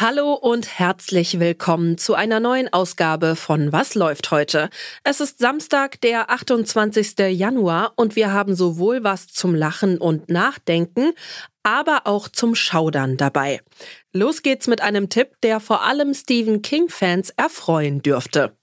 Hallo und herzlich willkommen zu einer neuen Ausgabe von Was läuft heute? Es ist Samstag, der 28. Januar und wir haben sowohl was zum Lachen und Nachdenken, aber auch zum Schaudern dabei. Los geht's mit einem Tipp, der vor allem Stephen King-Fans erfreuen dürfte.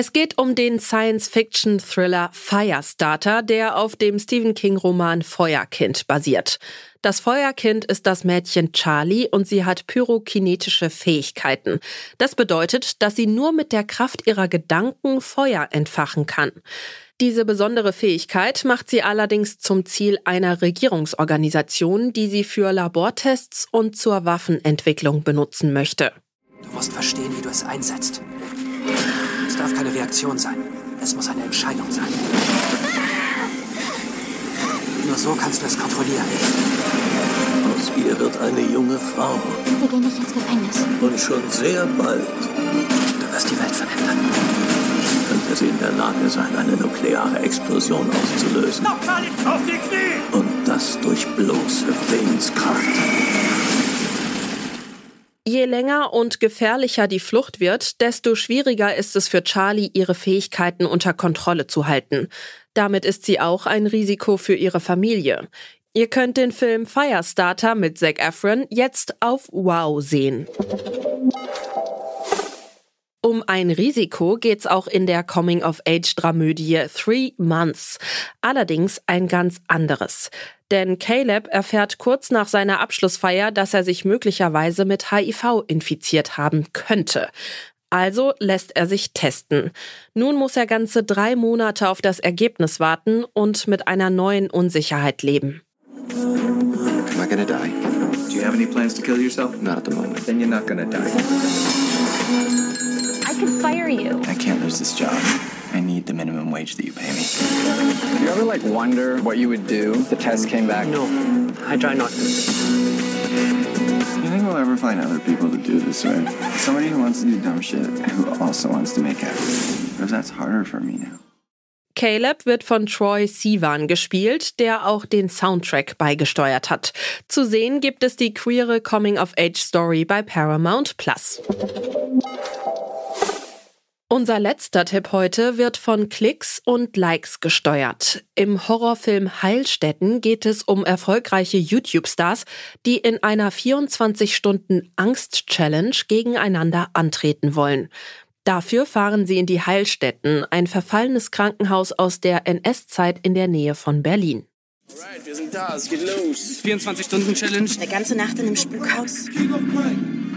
Es geht um den Science-Fiction-Thriller Firestarter, der auf dem Stephen King-Roman Feuerkind basiert. Das Feuerkind ist das Mädchen Charlie und sie hat pyrokinetische Fähigkeiten. Das bedeutet, dass sie nur mit der Kraft ihrer Gedanken Feuer entfachen kann. Diese besondere Fähigkeit macht sie allerdings zum Ziel einer Regierungsorganisation, die sie für Labortests und zur Waffenentwicklung benutzen möchte. Du musst verstehen, wie du es einsetzt. Es darf keine Reaktion sein. Es muss eine Entscheidung sein. Nur so kannst du es kontrollieren. Aus ihr wird eine junge Frau. Wir gehen nicht ins Gefängnis. Und schon sehr bald Du wirst die Welt verändern. könnte sie in der Lage sein, eine nukleare Explosion auszulösen. Noch mal nicht auf die Knie! Und das durch bloße Willenskraft. Je länger und gefährlicher die Flucht wird, desto schwieriger ist es für Charlie, ihre Fähigkeiten unter Kontrolle zu halten. Damit ist sie auch ein Risiko für ihre Familie. Ihr könnt den Film Firestarter mit Zac Efron jetzt auf Wow sehen. Um ein Risiko geht's auch in der Coming-of-Age-Dramödie Three Months. Allerdings ein ganz anderes. Denn Caleb erfährt kurz nach seiner Abschlussfeier, dass er sich möglicherweise mit HIV infiziert haben könnte. Also lässt er sich testen. Nun muss er ganze drei Monate auf das Ergebnis warten und mit einer neuen Unsicherheit leben. Am I gonna die? Do you have any plans to kill yourself? Not at the moment. Then you're not gonna die. I could fire you. I can't lose this job. I need the minimum wage that you pay me. You ever like wonder what you would do if the test came back? No, I try not to. You think we'll ever find other people to do this with? Somebody who wants to do dumb shit who also wants to make it. Because that's harder for me now. Caleb wird von Troy Sivan gespielt, der auch den Soundtrack beigesteuert hat. Zu sehen gibt es die queere Coming-of-Age-Story bei Paramount Plus. Unser letzter Tipp heute wird von Klicks und Likes gesteuert. Im Horrorfilm Heilstätten geht es um erfolgreiche YouTube-Stars, die in einer 24-Stunden-Angst-Challenge gegeneinander antreten wollen. Dafür fahren sie in die Heilstätten, ein verfallenes Krankenhaus aus der NS-Zeit in der Nähe von Berlin. Alright, wir sind da, es geht los. 24-Stunden-Challenge. Eine ganze Nacht in einem Spukhaus.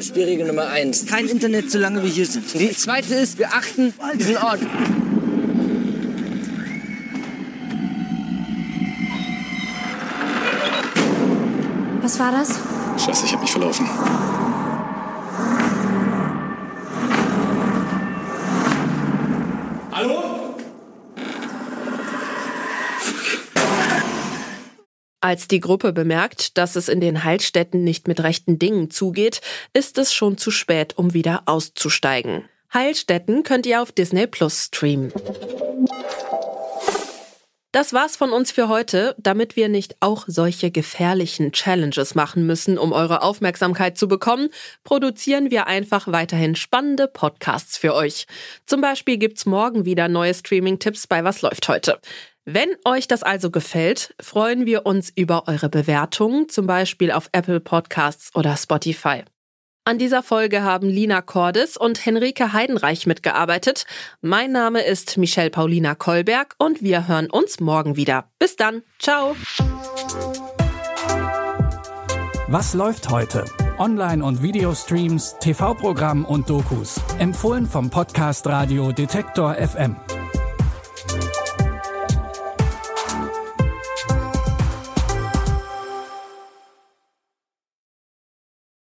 Spielregel Nummer eins. Kein Internet, solange wir hier sind. Die zweite ist, wir achten diesen Ort. Was war das? Scheiße, ich hab mich verlaufen. Als die Gruppe bemerkt, dass es in den Heilstätten nicht mit rechten Dingen zugeht, ist es schon zu spät, um wieder auszusteigen. Heilstätten könnt ihr auf Disney Plus streamen. Das war's von uns für heute. Damit wir nicht auch solche gefährlichen Challenges machen müssen, um eure Aufmerksamkeit zu bekommen, produzieren wir einfach weiterhin spannende Podcasts für euch. Zum Beispiel gibt's morgen wieder neue Streaming-Tipps bei Was läuft heute. Wenn euch das also gefällt, freuen wir uns über eure Bewertungen, zum Beispiel auf Apple Podcasts oder Spotify. An dieser Folge haben Lina Cordes und Henrike Heidenreich mitgearbeitet. Mein Name ist Michelle Paulina Kolberg und wir hören uns morgen wieder. Bis dann. Ciao. Was läuft heute? Online- und Videostreams, TV-Programm und Dokus. Empfohlen vom Podcast Radio Detektor FM.